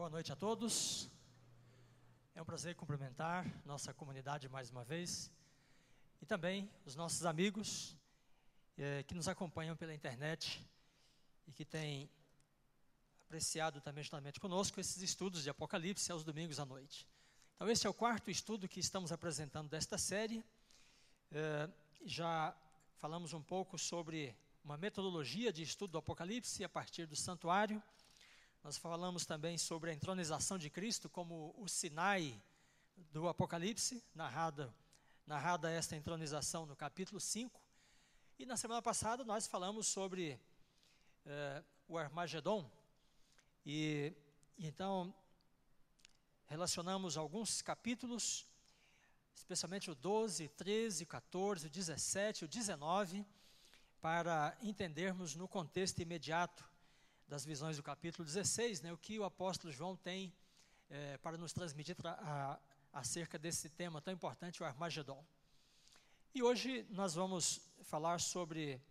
Boa noite a todos. É um prazer cumprimentar nossa comunidade mais uma vez e também os nossos amigos eh, que nos acompanham pela internet e que têm apreciado também juntamente conosco esses estudos de Apocalipse aos domingos à noite. Então, este é o quarto estudo que estamos apresentando desta série. Eh, já falamos um pouco sobre uma metodologia de estudo do Apocalipse a partir do santuário. Nós falamos também sobre a entronização de Cristo como o Sinai do Apocalipse, narrada, narrada esta entronização no capítulo 5. E na semana passada nós falamos sobre eh, o Armagedon. E, e então relacionamos alguns capítulos, especialmente o 12, 13, 14, o 17, o 19, para entendermos no contexto imediato das visões do capítulo 16, né, o que o apóstolo João tem é, para nos transmitir tra a, acerca desse tema tão importante, o Armagedon. E hoje nós vamos falar sobre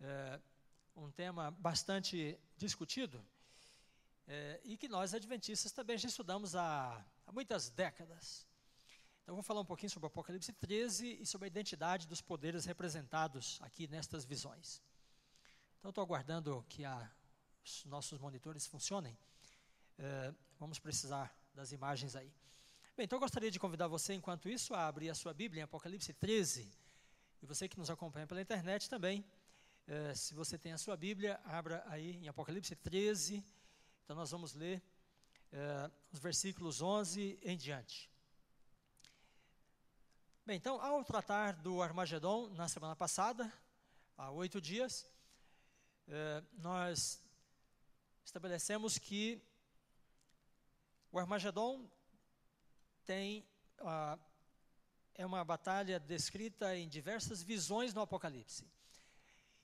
é, um tema bastante discutido é, e que nós, adventistas, também já estudamos há, há muitas décadas. Então, vou falar um pouquinho sobre o Apocalipse 13 e sobre a identidade dos poderes representados aqui nestas visões. Então, estou aguardando que a os nossos monitores funcionem, é, vamos precisar das imagens aí. Bem, então eu gostaria de convidar você, enquanto isso, a abrir a sua Bíblia em Apocalipse 13. E você que nos acompanha pela internet também, é, se você tem a sua Bíblia, abra aí em Apocalipse 13. Então nós vamos ler é, os versículos 11 em diante. Bem, então, ao tratar do Armagedon na semana passada, há oito dias, nós estabelecemos que o Armagedon tem ah, é uma batalha descrita em diversas visões no Apocalipse.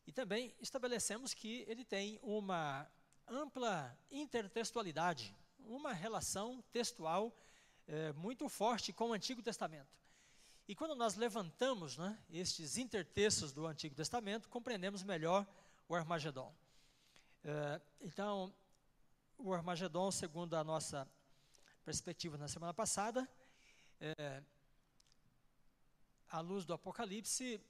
E também estabelecemos que ele tem uma ampla intertextualidade, uma relação textual eh, muito forte com o Antigo Testamento. E quando nós levantamos né, estes intertextos do Antigo Testamento, compreendemos melhor o Armagedon. Eh, então, o Armagedon, segundo a nossa perspectiva na semana passada, é, à luz do Apocalipse,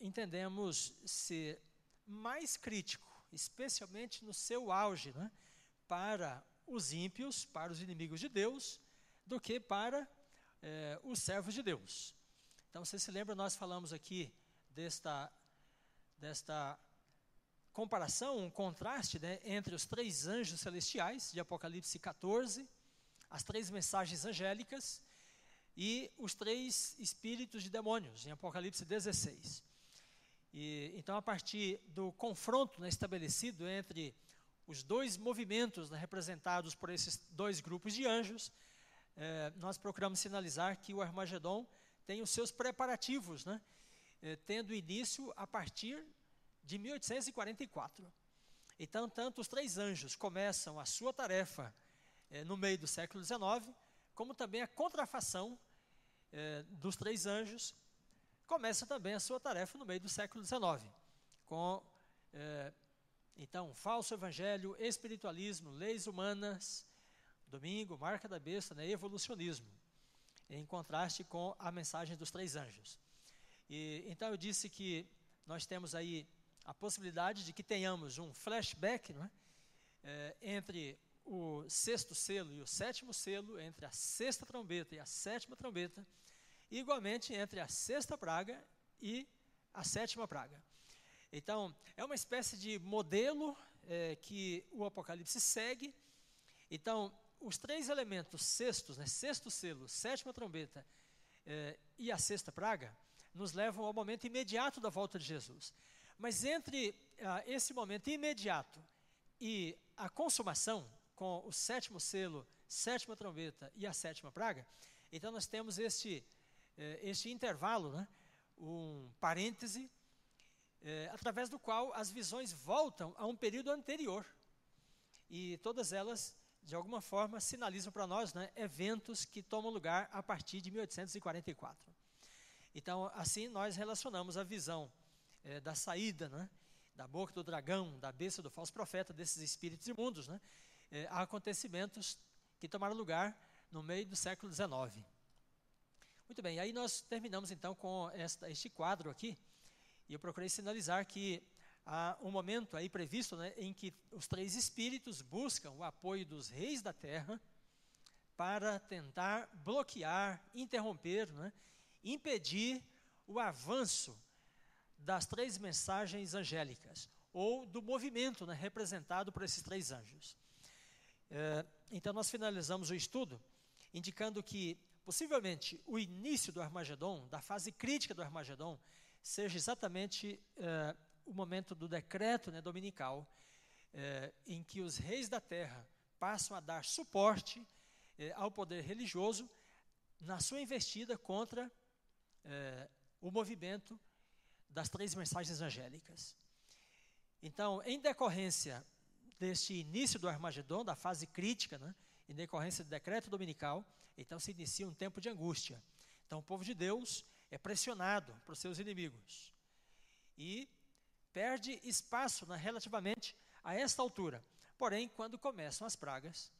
entendemos ser mais crítico, especialmente no seu auge, né, para os ímpios, para os inimigos de Deus, do que para é, os servos de Deus. Então, você se lembra, nós falamos aqui desta, desta comparação, um contraste né, entre os três anjos celestiais de Apocalipse 14, as três mensagens angélicas e os três espíritos de demônios em Apocalipse 16. E, então, a partir do confronto né, estabelecido entre os dois movimentos né, representados por esses dois grupos de anjos, eh, nós procuramos sinalizar que o Armagedon tem os seus preparativos, né, eh, tendo início a partir de 1844. Então, tanto os três anjos começam a sua tarefa eh, no meio do século XIX, como também a contrafação eh, dos três anjos começa também a sua tarefa no meio do século XIX, com eh, então falso evangelho, espiritualismo, leis humanas, domingo, marca da besta, né, evolucionismo, em contraste com a mensagem dos três anjos. E então eu disse que nós temos aí a possibilidade de que tenhamos um flashback é? é, entre o sexto selo e o sétimo selo, entre a sexta trombeta e a sétima trombeta, e igualmente entre a sexta praga e a sétima praga. Então, é uma espécie de modelo é, que o Apocalipse segue. Então, os três elementos sextos, né, sexto selo, sétima trombeta é, e a sexta praga, nos levam ao momento imediato da volta de Jesus. Mas entre ah, esse momento imediato e a consumação, com o sétimo selo, sétima trombeta e a sétima praga, então nós temos este, eh, este intervalo, né? um parêntese, eh, através do qual as visões voltam a um período anterior. E todas elas, de alguma forma, sinalizam para nós né, eventos que tomam lugar a partir de 1844. Então, assim, nós relacionamos a visão é, da saída, né, da boca do dragão, da besta do falso profeta, desses espíritos imundos, né, a acontecimentos que tomaram lugar no meio do século XIX. Muito bem, aí nós terminamos então com esta, este quadro aqui, e eu procurei sinalizar que há um momento aí previsto né, em que os três espíritos buscam o apoio dos reis da terra para tentar bloquear, interromper, né, impedir o avanço das três mensagens angélicas, ou do movimento né, representado por esses três anjos. É, então, nós finalizamos o estudo indicando que, possivelmente, o início do Armagedon, da fase crítica do Armagedon, seja exatamente é, o momento do decreto né, dominical, é, em que os reis da terra passam a dar suporte é, ao poder religioso na sua investida contra é, o movimento das três mensagens angélicas. Então, em decorrência deste início do Armagedon, da fase crítica, né, em decorrência do decreto dominical, então se inicia um tempo de angústia. Então, o povo de Deus é pressionado por seus inimigos e perde espaço né, relativamente a esta altura. Porém, quando começam as pragas,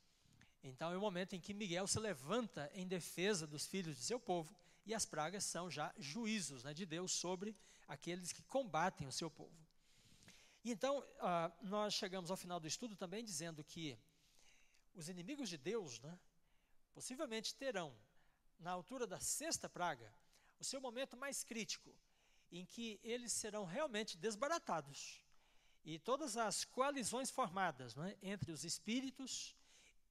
então é o momento em que Miguel se levanta em defesa dos filhos de seu povo e as pragas são já juízos né, de Deus sobre aqueles que combatem o seu povo. E então, ah, nós chegamos ao final do estudo também dizendo que os inimigos de Deus, né, possivelmente terão, na altura da sexta praga, o seu momento mais crítico, em que eles serão realmente desbaratados. E todas as coalizões formadas né, entre os espíritos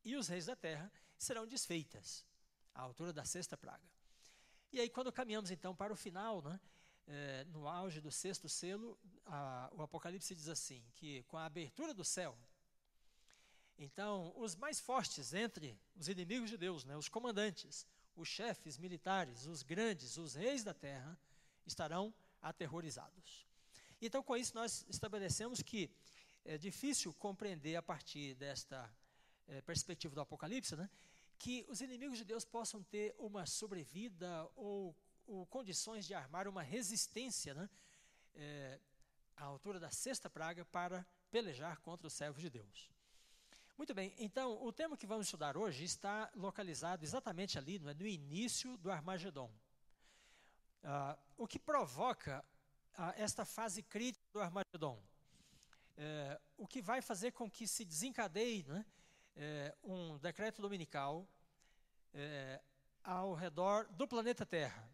e os reis da terra serão desfeitas, à altura da sexta praga. E aí, quando caminhamos então para o final, né, é, no auge do sexto selo, a, o Apocalipse diz assim: que com a abertura do céu, então os mais fortes entre os inimigos de Deus, né, os comandantes, os chefes militares, os grandes, os reis da terra, estarão aterrorizados. Então, com isso, nós estabelecemos que é difícil compreender a partir desta é, perspectiva do Apocalipse, né, que os inimigos de Deus possam ter uma sobrevida ou, ou condições de armar uma resistência né, é, à altura da sexta praga para pelejar contra os servos de Deus. Muito bem, então o tema que vamos estudar hoje está localizado exatamente ali, no, é, no início do Armagedon. Ah, o que provoca ah, esta fase crítica do Armagedon? É, o que vai fazer com que se desencadeie né, é, um decreto dominical é, ao redor do planeta Terra.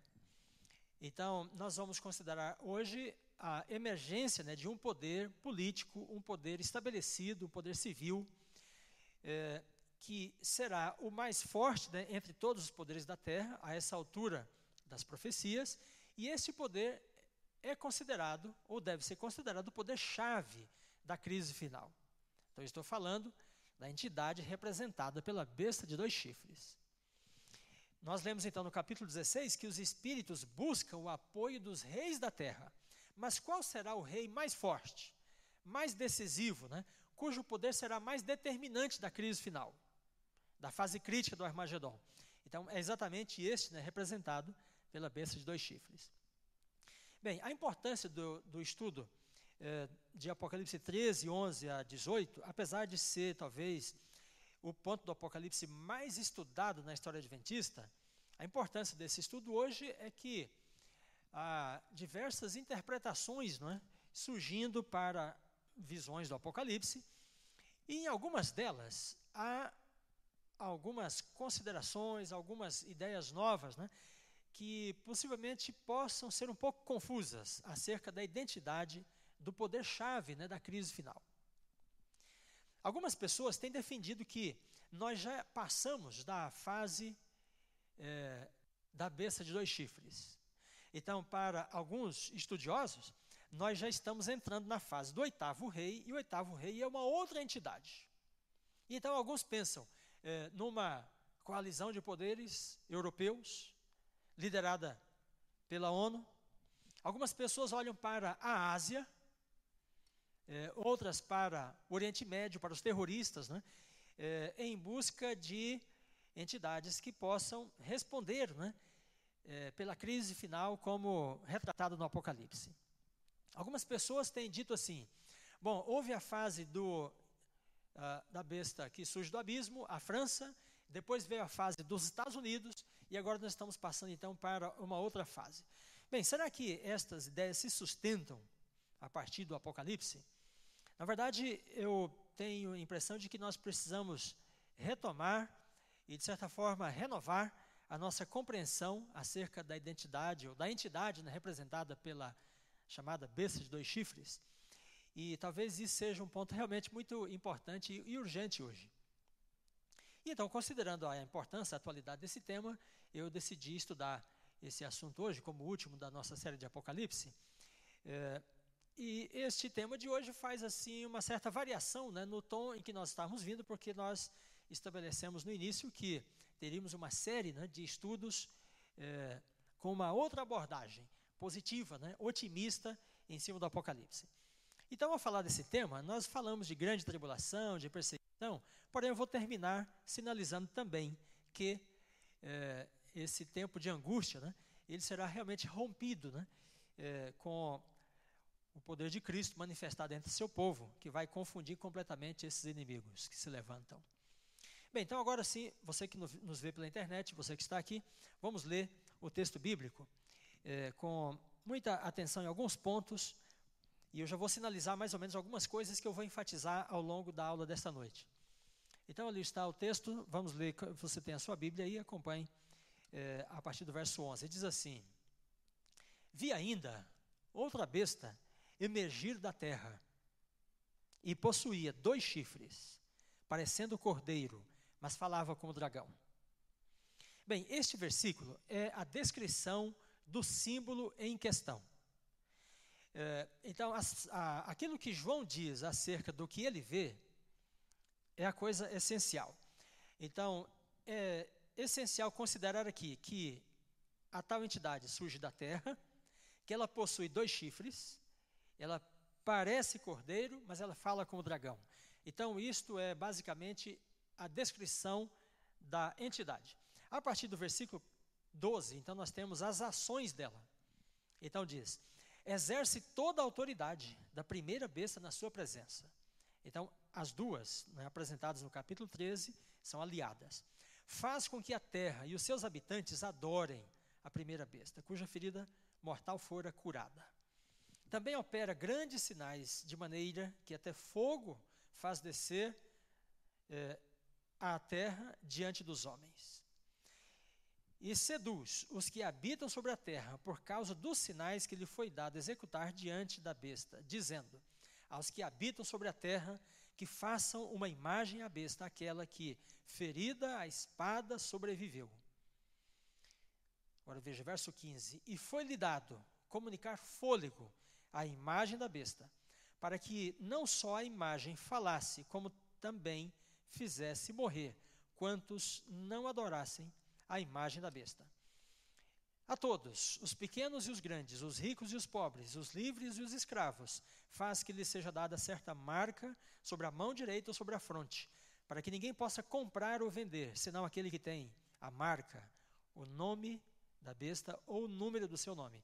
Então, nós vamos considerar hoje a emergência né, de um poder político, um poder estabelecido, um poder civil, é, que será o mais forte né, entre todos os poderes da Terra, a essa altura das profecias, e esse poder é considerado, ou deve ser considerado, o poder-chave da crise final. Então, estou falando da entidade representada pela besta de dois chifres. Nós lemos então no capítulo 16 que os espíritos buscam o apoio dos reis da terra. Mas qual será o rei mais forte, mais decisivo, né, cujo poder será mais determinante da crise final, da fase crítica do Armagedon? Então, é exatamente este né, representado pela besta de dois chifres. Bem, a importância do, do estudo é, de Apocalipse 13, 11 a 18, apesar de ser talvez o ponto do Apocalipse mais estudado na história adventista, a importância desse estudo hoje é que há diversas interpretações não é, surgindo para visões do Apocalipse, e em algumas delas há algumas considerações, algumas ideias novas, né, que possivelmente possam ser um pouco confusas acerca da identidade do poder-chave né, da crise final. Algumas pessoas têm defendido que nós já passamos da fase é, da besta de dois chifres. Então, para alguns estudiosos, nós já estamos entrando na fase do oitavo rei, e o oitavo rei é uma outra entidade. Então, alguns pensam é, numa coalizão de poderes europeus, liderada pela ONU. Algumas pessoas olham para a Ásia, é, outras para o Oriente Médio, para os terroristas, né, é, em busca de entidades que possam responder né, é, pela crise final, como retratado no Apocalipse. Algumas pessoas têm dito assim: bom, houve a fase do uh, da besta que surge do abismo, a França, depois veio a fase dos Estados Unidos, e agora nós estamos passando então para uma outra fase. Bem, será que estas ideias se sustentam a partir do Apocalipse? Na verdade, eu tenho a impressão de que nós precisamos retomar e, de certa forma, renovar a nossa compreensão acerca da identidade ou da entidade né, representada pela chamada besta de dois chifres. E talvez isso seja um ponto realmente muito importante e urgente hoje. E então, considerando a importância, a atualidade desse tema, eu decidi estudar esse assunto hoje como último da nossa série de Apocalipse. É, e este tema de hoje faz assim uma certa variação né, no tom em que nós estávamos vindo, porque nós estabelecemos no início que teríamos uma série né, de estudos é, com uma outra abordagem positiva, né, otimista em cima do Apocalipse. Então, ao falar desse tema, nós falamos de grande tribulação, de perseguição, porém eu vou terminar sinalizando também que é, esse tempo de angústia, né, ele será realmente rompido né, é, com o poder de Cristo manifestado entre seu povo, que vai confundir completamente esses inimigos que se levantam. Bem, então agora sim, você que nos vê pela internet, você que está aqui, vamos ler o texto bíblico é, com muita atenção em alguns pontos, e eu já vou sinalizar mais ou menos algumas coisas que eu vou enfatizar ao longo da aula desta noite. Então, ali está o texto, vamos ler, você tem a sua Bíblia aí, acompanhe é, a partir do verso 11. Ele diz assim: Vi ainda outra besta emergir da terra, e possuía dois chifres, parecendo cordeiro, mas falava como dragão. Bem, este versículo é a descrição do símbolo em questão. É, então, a, aquilo que João diz acerca do que ele vê é a coisa essencial. Então, é essencial considerar aqui que a tal entidade surge da terra, que ela possui dois chifres, ela parece cordeiro, mas ela fala como dragão. Então, isto é basicamente a descrição da entidade. A partir do versículo 12, então nós temos as ações dela. Então diz: exerce toda a autoridade da primeira besta na sua presença. Então, as duas, né, apresentadas no capítulo 13, são aliadas. Faz com que a terra e os seus habitantes adorem a primeira besta, cuja ferida mortal fora curada. Também opera grandes sinais, de maneira que até fogo faz descer é, à terra diante dos homens. E seduz os que habitam sobre a terra por causa dos sinais que lhe foi dado executar diante da besta, dizendo: Aos que habitam sobre a terra, que façam uma imagem à besta, aquela que, ferida a espada, sobreviveu. Agora veja, verso 15: E foi-lhe dado comunicar fôlego à imagem da besta, para que não só a imagem falasse, como também fizesse morrer quantos não adorassem a imagem da besta. A todos, os pequenos e os grandes, os ricos e os pobres, os livres e os escravos, faz que lhes seja dada certa marca sobre a mão direita ou sobre a fronte, para que ninguém possa comprar ou vender, senão aquele que tem a marca, o nome da besta ou o número do seu nome.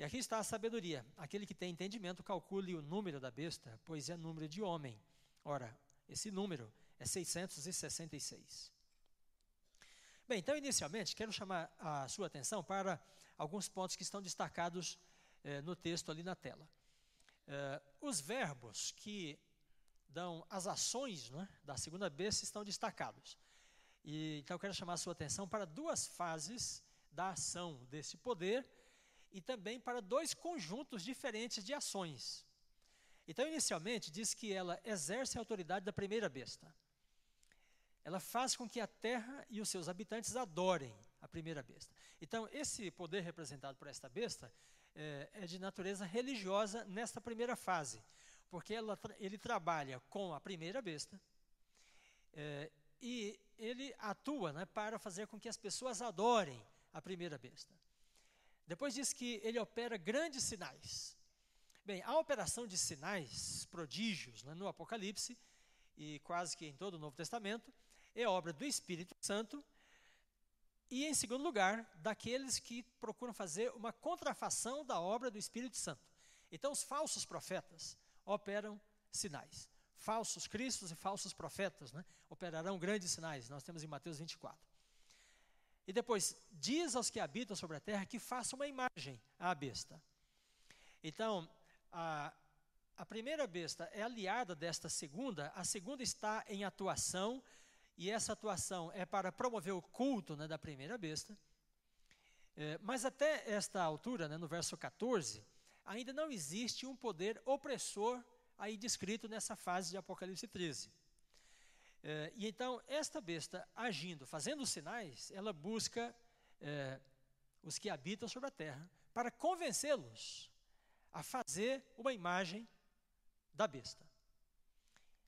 E aqui está a sabedoria. Aquele que tem entendimento, calcule o número da besta, pois é número de homem. Ora, esse número é 666. Bem, então, inicialmente, quero chamar a sua atenção para alguns pontos que estão destacados eh, no texto ali na tela. Eh, os verbos que dão as ações né, da segunda besta estão destacados. E, então, quero chamar a sua atenção para duas fases da ação desse poder e também para dois conjuntos diferentes de ações. Então, inicialmente, diz que ela exerce a autoridade da primeira besta ela faz com que a terra e os seus habitantes adorem a primeira besta. Então, esse poder representado por esta besta é, é de natureza religiosa nesta primeira fase, porque ela, ele trabalha com a primeira besta é, e ele atua né, para fazer com que as pessoas adorem a primeira besta. Depois diz que ele opera grandes sinais. Bem, a operação de sinais, prodígios, né, no Apocalipse, e quase que em todo o Novo Testamento, é obra do Espírito Santo e, em segundo lugar, daqueles que procuram fazer uma contrafação da obra do Espírito Santo. Então, os falsos profetas operam sinais. falsos cristos e falsos profetas, né? operarão grandes sinais, nós temos em Mateus 24. E depois, diz aos que habitam sobre a terra que façam uma imagem à besta. Então, a, a primeira besta é aliada desta segunda, a segunda está em atuação, e essa atuação é para promover o culto né, da primeira besta. É, mas até esta altura, né, no verso 14, ainda não existe um poder opressor aí descrito nessa fase de Apocalipse 13. É, e então, esta besta agindo, fazendo sinais, ela busca é, os que habitam sobre a terra para convencê-los a fazer uma imagem da besta.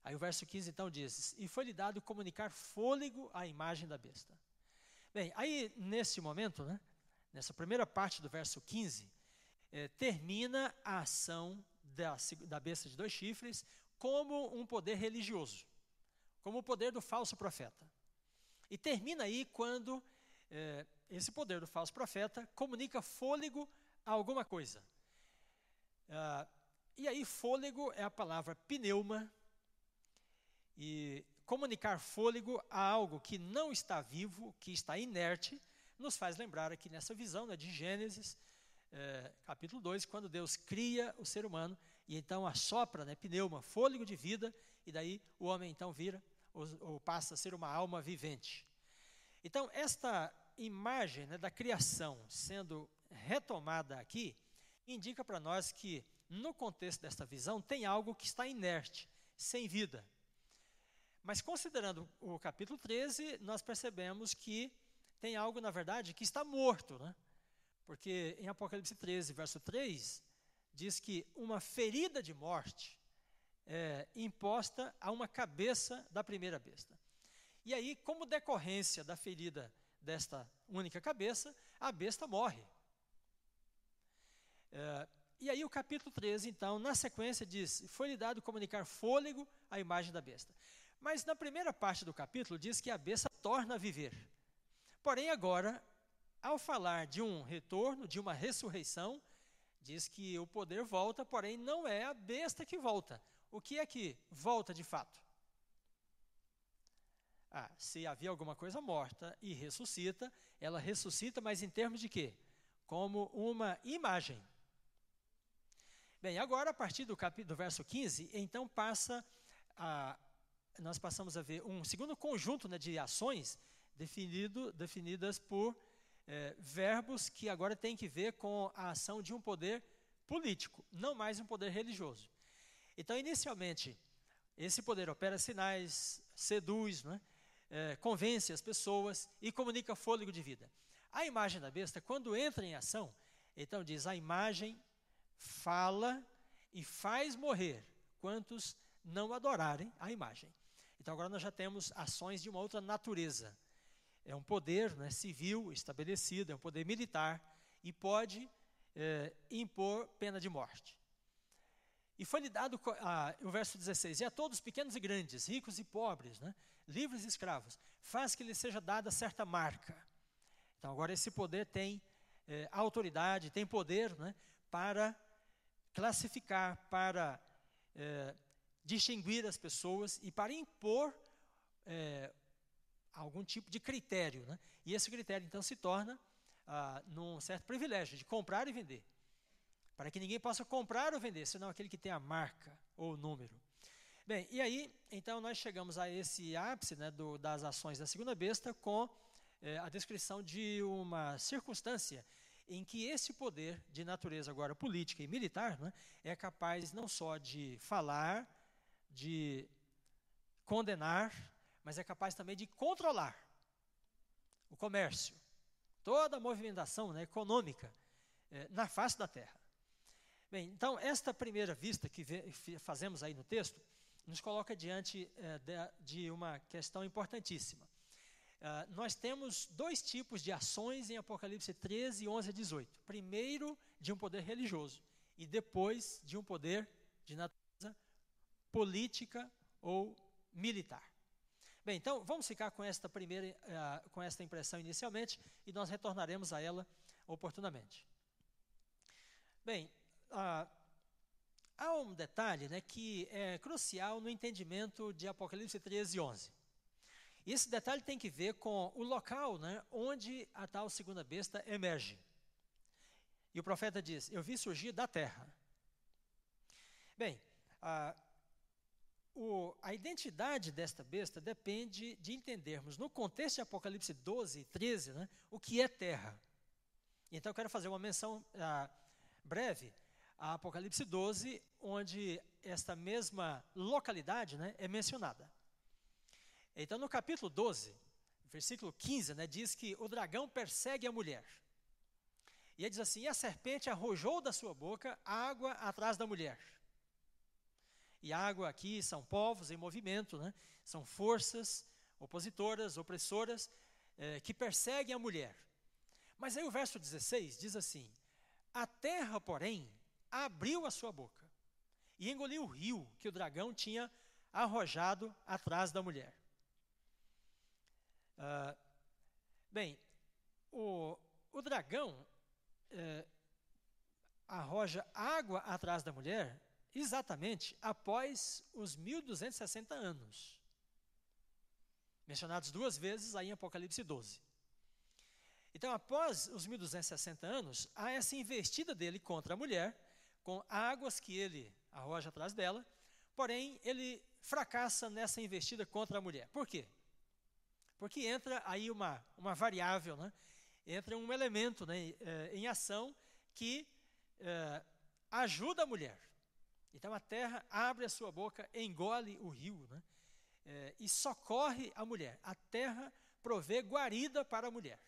Aí o verso 15 então diz: E foi-lhe dado comunicar fôlego à imagem da besta. Bem, aí nesse momento, né, nessa primeira parte do verso 15, é, termina a ação da, da besta de dois chifres como um poder religioso, como o poder do falso profeta. E termina aí quando é, esse poder do falso profeta comunica fôlego a alguma coisa. Ah, e aí, fôlego é a palavra pneuma, e comunicar fôlego a algo que não está vivo, que está inerte, nos faz lembrar aqui nessa visão né, de Gênesis, é, capítulo 2, quando Deus cria o ser humano e então assopra, né, pneuma, fôlego de vida, e daí o homem então vira ou, ou passa a ser uma alma vivente. Então, esta imagem né, da criação sendo retomada aqui, indica para nós que, no contexto desta visão, tem algo que está inerte, sem vida. Mas considerando o capítulo 13, nós percebemos que tem algo, na verdade, que está morto. Né? Porque em Apocalipse 13, verso 3, diz que uma ferida de morte é imposta a uma cabeça da primeira besta. E aí, como decorrência da ferida desta única cabeça, a besta morre. É, e aí o capítulo 13, então, na sequência diz, foi-lhe dado comunicar fôlego à imagem da besta. Mas na primeira parte do capítulo diz que a besta torna a viver. Porém, agora, ao falar de um retorno, de uma ressurreição, diz que o poder volta, porém não é a besta que volta. O que é que volta de fato? Ah, se havia alguma coisa morta e ressuscita, ela ressuscita, mas em termos de quê? Como uma imagem. Bem, agora a partir do, do verso 15, então passa a, nós passamos a ver um segundo conjunto né, de ações definido, definidas por é, verbos que agora têm que ver com a ação de um poder político, não mais um poder religioso. Então, inicialmente, esse poder opera sinais, seduz, né, é, convence as pessoas e comunica fôlego de vida. A imagem da besta, quando entra em ação, então diz: a imagem fala e faz morrer quantos não adorarem a imagem. Então agora nós já temos ações de uma outra natureza. É um poder né, civil estabelecido, é um poder militar e pode é, impor pena de morte. E foi-lhe dado o verso 16: E a todos, pequenos e grandes, ricos e pobres, né, livres e escravos, faz que lhe seja dada certa marca. Então agora esse poder tem é, autoridade, tem poder né, para classificar, para é, distinguir as pessoas e para impor é, algum tipo de critério. Né? E esse critério, então, se torna ah, num certo privilégio de comprar e vender. Para que ninguém possa comprar ou vender, senão aquele que tem a marca ou o número. Bem, e aí, então, nós chegamos a esse ápice né, do, das ações da segunda besta com é, a descrição de uma circunstância em que esse poder de natureza agora política e militar né, é capaz não só de falar, de condenar, mas é capaz também de controlar o comércio, toda a movimentação né, econômica é, na face da terra. Bem, então, esta primeira vista que fazemos aí no texto, nos coloca diante é, de, uma questão importantíssima. Uh, nós temos dois tipos de ações em Apocalipse 13, 11 a 18. Primeiro, de um poder religioso, e depois, de um poder de natureza política ou militar. Bem, então vamos ficar com esta primeira, uh, com esta impressão inicialmente e nós retornaremos a ela oportunamente. Bem, uh, há um detalhe né, que é crucial no entendimento de Apocalipse 13 e 11. E esse detalhe tem que ver com o local né, onde a tal segunda besta emerge. E o profeta diz: Eu vi surgir da terra. Bem, a, o, a identidade desta besta depende de entendermos, no contexto de Apocalipse 12 e 13, né, o que é terra. Então, eu quero fazer uma menção a, breve a Apocalipse 12, onde esta mesma localidade né, é mencionada. Então, no capítulo 12, versículo 15, né, diz que o dragão persegue a mulher. E ele diz assim: E a serpente arrojou da sua boca água atrás da mulher. E água aqui são povos em movimento, né? são forças opositoras, opressoras, eh, que perseguem a mulher. Mas aí o verso 16 diz assim: A terra, porém, abriu a sua boca e engoliu o rio que o dragão tinha arrojado atrás da mulher. Ah, bem, o, o dragão eh, arroja água atrás da mulher exatamente após os 1260 anos. Mencionados duas vezes aí em Apocalipse 12. Então, após os 1260 anos, há essa investida dele contra a mulher, com águas que ele arroja atrás dela, porém, ele fracassa nessa investida contra a mulher. Por quê? Porque entra aí uma, uma variável, né? entra um elemento né, eh, em ação que eh, ajuda a mulher. Então a terra abre a sua boca, engole o rio né, eh, e socorre a mulher. A terra provê guarida para a mulher.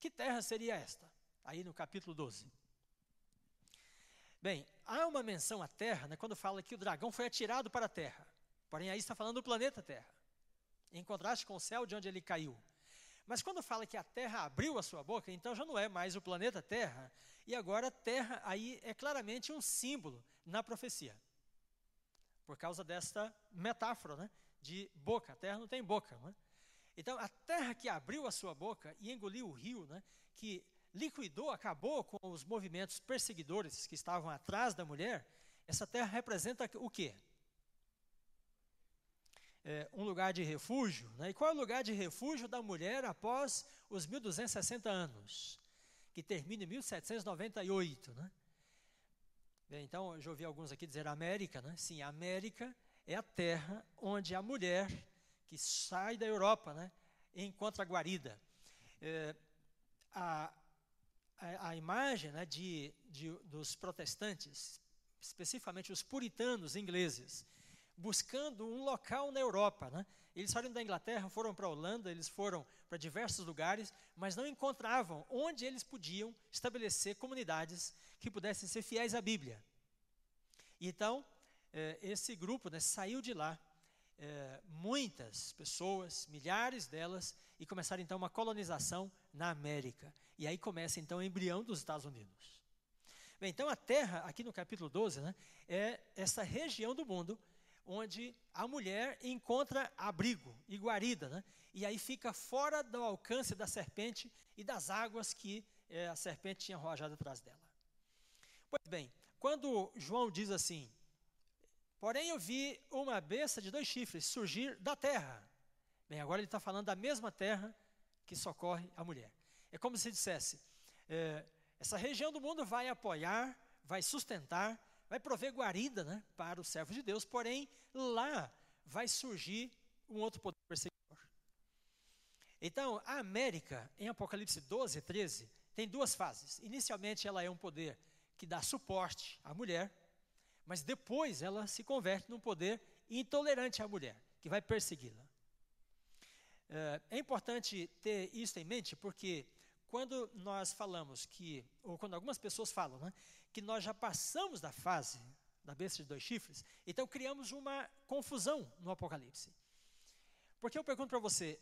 Que terra seria esta? Aí no capítulo 12. Bem, há uma menção à terra né, quando fala que o dragão foi atirado para a terra. Porém, aí está falando do planeta Terra em contraste com o céu de onde ele caiu. Mas quando fala que a Terra abriu a sua boca, então já não é mais o planeta Terra, e agora a Terra aí é claramente um símbolo na profecia. Por causa desta metáfora né, de boca, a Terra não tem boca. Né? Então, a Terra que abriu a sua boca e engoliu o rio, né, que liquidou, acabou com os movimentos perseguidores que estavam atrás da mulher, essa terra representa o quê? é, um lugar de refúgio. Né? E qual é o lugar de refúgio da mulher após os 1260 anos? Que termina em 1798. Né? Bem, então, eu já ouvi alguns aqui dizer América. Né? Sim, América é a terra onde a mulher que sai da Europa né, encontra guarida. É, a, a, imagem né, de, de, dos protestantes, especificamente os puritanos ingleses, buscando um local na Europa. Né? Eles saíram da Inglaterra, foram para a Holanda, eles foram para diversos lugares, mas não encontravam onde eles podiam estabelecer comunidades que pudessem ser fiéis à Bíblia. Então, eh, esse grupo né, saiu de lá, eh, muitas pessoas, milhares delas, e começaram então uma colonização na América. E aí começa então o embrião dos Estados Unidos. Bem, então a Terra, aqui no capítulo 12, né, é essa região do mundo onde a mulher encontra abrigo e guarida, né? e aí fica fora do alcance da serpente e das águas que é, a serpente tinha arrojado atrás dela. Pois bem, quando João diz assim, porém eu vi uma besta de dois chifres surgir da terra. Bem, agora ele está falando da mesma terra que socorre a mulher. É como se dissesse, é, essa região do mundo vai apoiar, vai sustentar, vai prover guarida né, para os servos de Deus, porém, lá vai surgir um outro poder perseguidor. Então, a América, em Apocalipse 12, 13, tem duas fases. Inicialmente, ela é um poder que dá suporte à mulher, mas depois ela se converte num poder intolerante à mulher, que vai persegui-la. É, é importante ter isso em mente, porque quando nós falamos que, ou quando algumas pessoas falam, né, que nós já passamos da fase da besta de dois chifres, então criamos uma confusão no Apocalipse. Porque eu pergunto para você,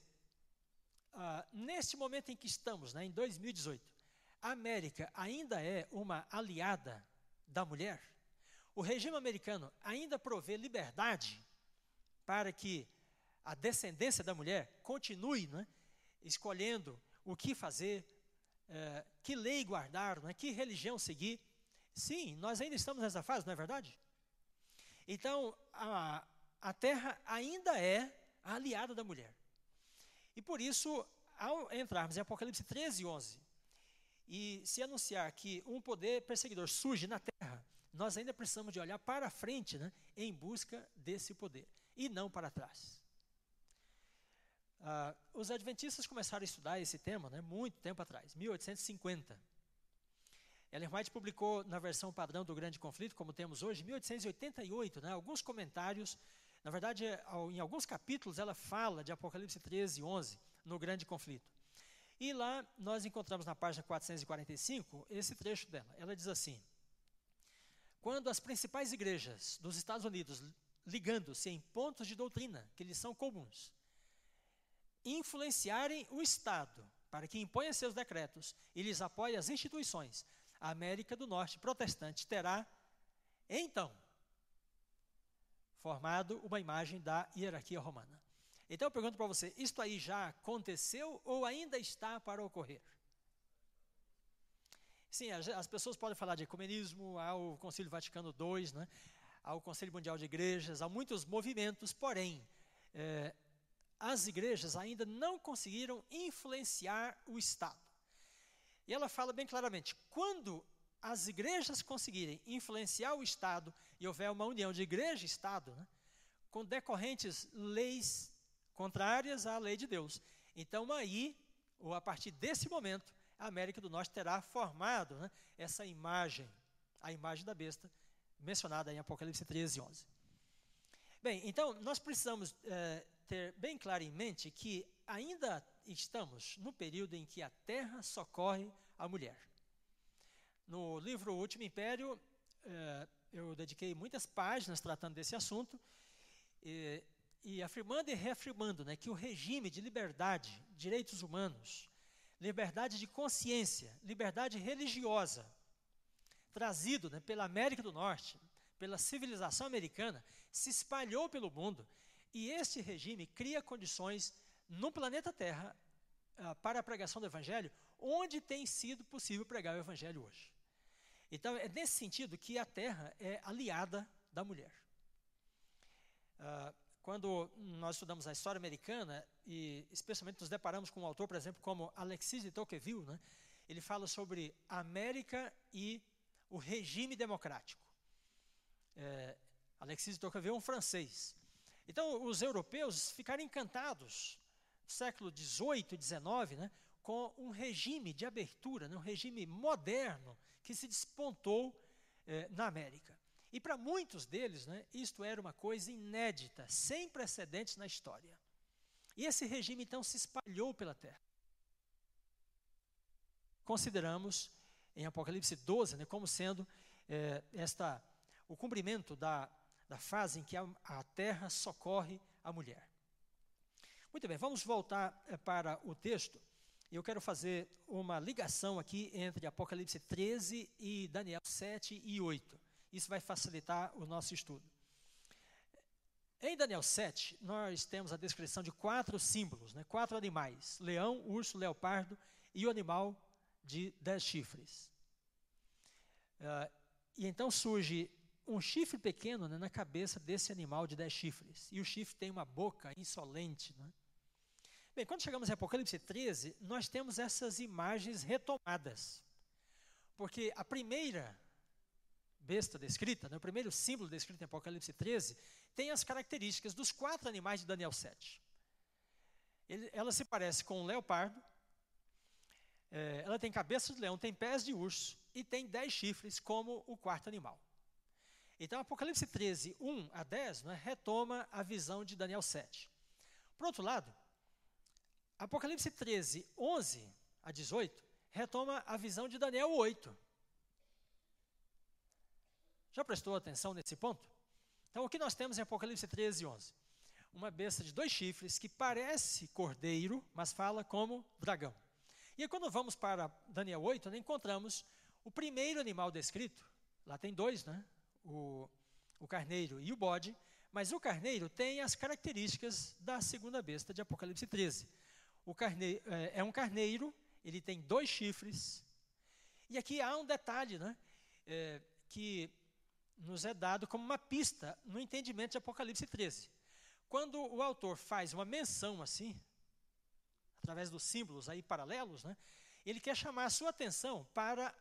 uh, neste momento em que estamos, né, em 2018, a América ainda é uma aliada da mulher? O regime americano ainda provê liberdade para que a descendência da mulher continue né, escolhendo o que fazer, uh, que lei guardar, né, que religião seguir. Sim, nós ainda estamos nessa fase, não é verdade? Então, a, a terra ainda é a aliada da mulher. E por isso, ao entrarmos em Apocalipse 13 e 11, e se anunciar que um poder perseguidor surge na terra, nós ainda precisamos de olhar para frente né, em busca desse poder, e não para trás. Ah, os adventistas começaram a estudar esse tema né, muito tempo atrás, 1850. Ellen White publicou na versão padrão do Grande Conflito, como temos hoje, 1888, né, alguns comentários. Na verdade, em alguns capítulos ela fala de Apocalipse 13 e 11 no Grande Conflito. E lá nós encontramos na página 445 esse trecho dela. Ela diz assim: Quando as principais igrejas dos Estados Unidos, ligando-se em pontos de doutrina que lhes são comuns, influenciarem o Estado para que imponha seus decretos e lhes apoie as instituições, a América do Norte protestante terá, então, formado uma imagem da hierarquia romana. Então eu pergunto para você: isto aí já aconteceu ou ainda está para ocorrer? Sim, as pessoas podem falar de ecumenismo, ao Concílio Vaticano II, né, ao Conselho Mundial de Igrejas, há muitos movimentos, porém, é, as igrejas ainda não conseguiram influenciar o Estado. E ela fala bem claramente: quando as igrejas conseguirem influenciar o Estado e houver uma união de igreja e Estado, né, com decorrentes leis contrárias à lei de Deus, então aí, ou a partir desse momento, a América do Norte terá formado né, essa imagem, a imagem da besta, mencionada em Apocalipse 13 e 11. Bem, então nós precisamos é, ter bem claro em mente que ainda estamos no período em que a terra socorre a mulher. No livro O Último Império, eh, eu dediquei muitas páginas tratando desse assunto, e, e afirmando e reafirmando né, que o regime de liberdade, direitos humanos, liberdade de consciência, liberdade religiosa, trazido né, pela América do Norte, pela civilização americana, se espalhou pelo mundo e este regime cria condições no planeta Terra uh, para a pregação do Evangelho, onde tem sido possível pregar o Evangelho hoje. Então, é nesse sentido que a Terra é aliada da mulher. Uh, quando nós estudamos a história americana, e especialmente nos deparamos com um autor, por exemplo, como Alexis de Tocqueville, né, ele fala sobre a América e o regime democrático. É, Alexis de Tocqueville é um francês. Então, os europeus ficaram encantados, século XVIII e XIX, né, com um regime de abertura, né, um regime moderno que se despontou eh, na América. E para muitos deles, né, isto era uma coisa inédita, sem precedentes na história. E esse regime, então, se espalhou pela terra. Consideramos em Apocalipse 12 né, como sendo eh, esta, o cumprimento da da fase em que a, a terra socorre a mulher. Muito bem, vamos voltar é, para o texto. Eu quero fazer uma ligação aqui entre Apocalipse 13 e Daniel 7 e 8. Isso vai facilitar o nosso estudo. Em Daniel 7, nós temos a descrição de quatro símbolos, né, quatro animais: leão, urso, leopardo e o animal de dez chifres. Uh, e então surge um chifre pequeno né, na cabeça desse animal de dez chifres. E o chifre tem uma boca insolente. Né? Bem, quando chegamos em Apocalipse 13, nós temos essas imagens retomadas. Porque a primeira besta descrita, né, o primeiro símbolo descrito em Apocalipse 13, tem as características dos quatro animais de Daniel 7. Ele, ela se parece com um leopardo, é, ela tem cabeça de leão, tem pés de urso e tem dez chifres, como o quarto animal. Então, Apocalipse 13, 1 a 10, né, retoma a visão de Daniel 7. Por outro lado, Apocalipse 13, 11 a 18, retoma a visão de Daniel 8. Já prestou atenção nesse ponto? Então, o que nós temos em Apocalipse 13, 11? Uma besta de dois chifres que parece cordeiro, mas fala como dragão. E aí, quando vamos para Daniel 8, né, encontramos o primeiro animal descrito, lá tem dois, né? O, o carneiro e o bode, mas o carneiro tem as características da segunda besta de Apocalipse 13. O carneiro, é, é um carneiro, ele tem dois chifres, e aqui há um detalhe, né, é, que nos é dado como uma pista no entendimento de Apocalipse 13. Quando o autor faz uma menção assim, através dos símbolos aí paralelos, né, ele quer chamar a sua atenção para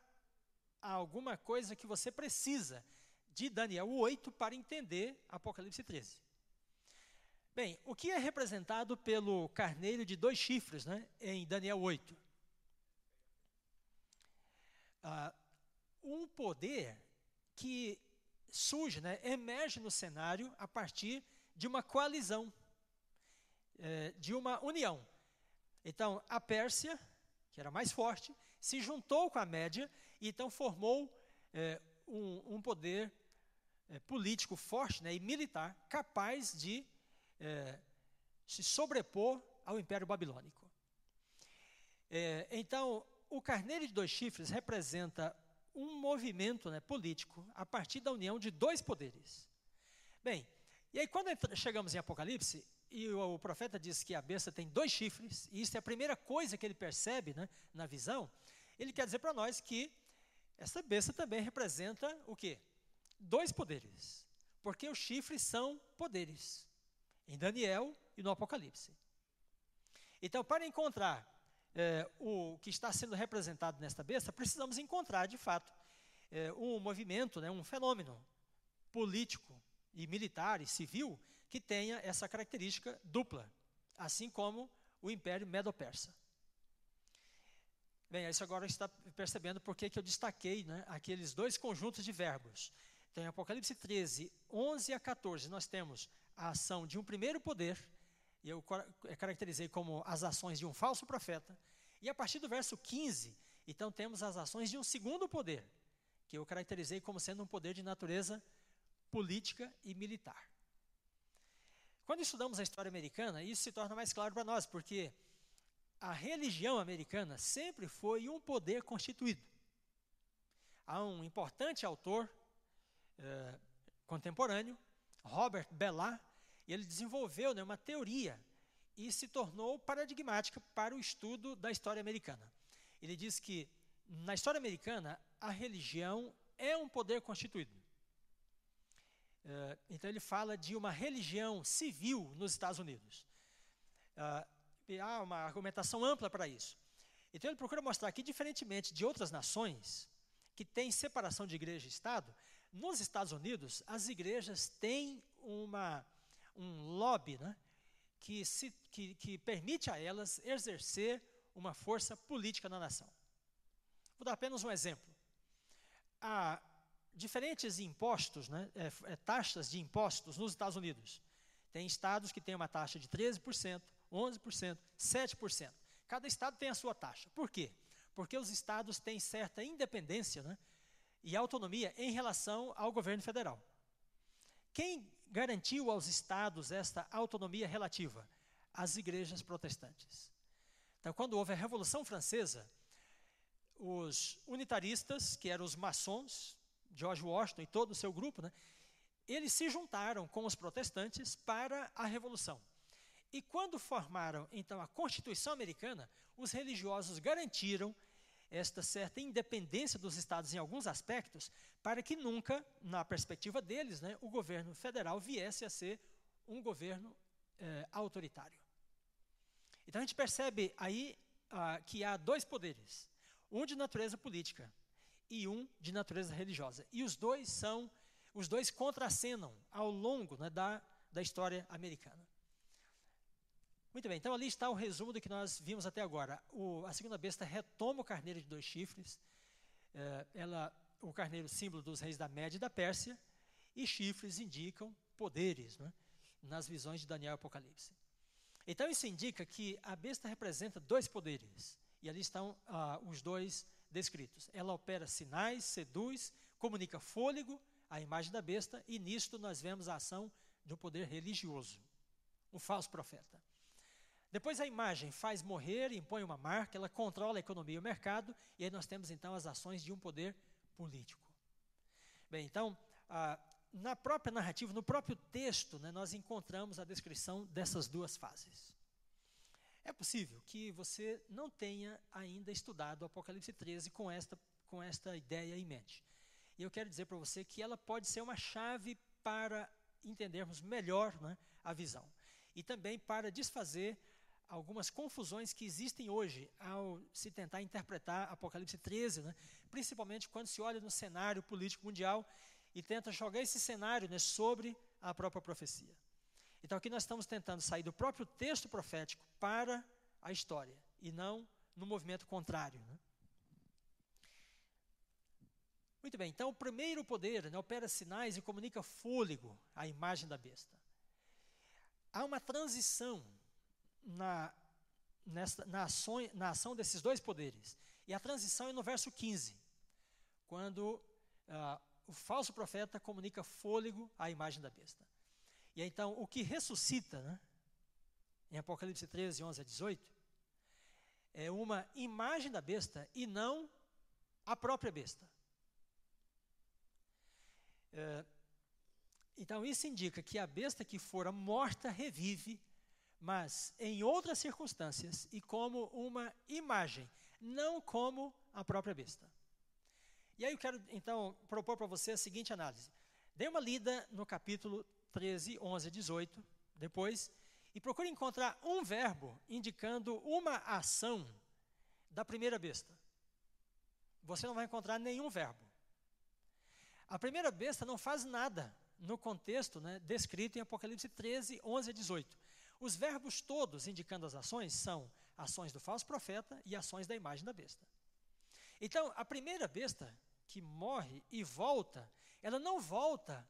alguma coisa que você precisa de Daniel 8 para entender Apocalipse 13. Bem, o que é representado pelo carneiro de dois chifres né, em Daniel 8? Ah, um poder que surge, né, emerge no cenário a partir de uma coalizão, é, de uma união. Então, a Pérsia, que era mais forte, se juntou com a Média e então formou é, um, um, poder é, político forte né, e militar capaz de é, se sobrepor ao Império Babilônico. É, então, o carneiro de dois chifres representa um movimento né, político a partir da união de dois poderes. Bem, e aí quando chegamos em Apocalipse, e o, o, profeta diz que a besta tem dois chifres, e isso é a primeira coisa que ele percebe né, na visão, ele quer dizer para nós que essa besta também representa o quê? Dois poderes. Porque os chifres são poderes. Em Daniel e no Apocalipse. Então, para encontrar é, o que está sendo representado nesta besta, precisamos encontrar, de fato, é, um movimento, né, um fenômeno político e militar e civil que tenha essa característica dupla, assim como o Império Medo-Persa. Bem, isso agora está percebendo por que eu destaquei né, aqueles dois conjuntos de verbos. Então, em Apocalipse 13, 11 a 14, nós temos a ação de um primeiro poder e eu eh, caracterizei como as ações de um falso profeta. E a partir do verso 15, então temos as ações de um segundo poder, que eu caracterizei como sendo um poder de natureza política e militar. Quando estudamos a história americana, isso se torna mais claro para nós, porque a religião americana sempre foi um poder constituído. Há um importante autor eh, contemporâneo, Robert Bellar, e ele desenvolveu né, uma teoria e se tornou paradigmática para o estudo da história americana. Ele diz que na história americana a religião é um poder constituído. Uh, então ele fala de uma religião civil nos Estados Unidos. Uh, e há uma argumentação ampla para isso. Então ele procura mostrar que, diferentemente de outras nações que têm separação de igreja e Estado, nos Estados Unidos as igrejas têm uma um lobby né, que, se, que, que permite a elas exercer uma força política na nação. Vou dar apenas um exemplo. Há diferentes impostos, né, é, é, taxas de impostos nos Estados Unidos. Tem estados que têm uma taxa de 13%, 11%, 7%. Cada estado tem a sua taxa. Por quê? Porque os estados têm certa independência né, e autonomia em relação ao governo federal. Quem garantiu aos estados esta autonomia relativa? As igrejas protestantes. Então, quando houve a Revolução Francesa, os unitaristas, que eram os maçons, George Washington e todo o seu grupo, né, eles se juntaram com os protestantes para a Revolução. E quando formaram, então, a Constituição Americana, os religiosos garantiram esta certa independência dos estados em alguns aspectos, para que nunca, na perspectiva deles, né, o governo federal viesse a ser um governo eh, autoritário. Então a gente percebe aí ah, que há dois poderes, um de natureza política e um de natureza religiosa. E os dois são, os dois contracenam ao longo né, da, da história americana. Muito bem, então ali está o resumo do que nós vimos até agora. O, a segunda besta retoma o carneiro de dois chifres, é, ela, o carneiro símbolo dos reis da Média e da Pérsia, e chifres indicam poderes né, nas visões de Daniel e Apocalipse. Então isso indica que a besta representa dois poderes, e ali estão ah, os dois descritos. Ela opera sinais, seduz, comunica fôlego, a imagem da besta, e nisto nós vemos a ação de um poder religioso, um falso profeta. Depois a imagem faz morrer, impõe uma marca, ela controla a economia e o mercado, e aí nós temos então as ações de um poder político. Bem, então, ah, na própria narrativa, no próprio texto, né, nós encontramos a descrição dessas duas fases. É possível que você não tenha ainda estudado o Apocalipse 13 com esta, com esta ideia em mente. e eu quero dizer para você que ela pode ser uma chave para entendermos melhor né, a visão. E também para desfazer algumas confusões que existem hoje ao se tentar interpretar Apocalipse 13, né, principalmente quando se olha no cenário político mundial e tenta jogar esse cenário né, sobre a própria profecia. Então aqui nós estamos tentando sair do próprio texto profético para a história e não no movimento contrário. Né? Muito bem, então o primeiro poder né, opera sinais e comunica fôlego à imagem da besta. Há uma transição na, nessa, na, ação, na ação desses dois poderes. E a transição é no verso 15, quando uh, o falso profeta comunica fôlego à imagem da besta. E então, o que ressuscita, né, em Apocalipse 13, 11 a 18, é uma imagem da besta e não a própria besta. É, então, isso indica que a besta que fora morta revive, mas em outras circunstâncias e como uma imagem, não como a própria besta. E aí eu quero, então, propor para você a seguinte análise. Dê uma lida no capítulo 13, 11 a 18, depois, e procure encontrar um verbo indicando uma ação da primeira besta. Você não vai encontrar nenhum verbo. A primeira besta não faz nada no contexto né, descrito em Apocalipse 13, 11 a 18. Os verbos todos indicando as ações são ações do falso profeta e ações da imagem da besta. Então, a primeira besta que morre e volta, ela não volta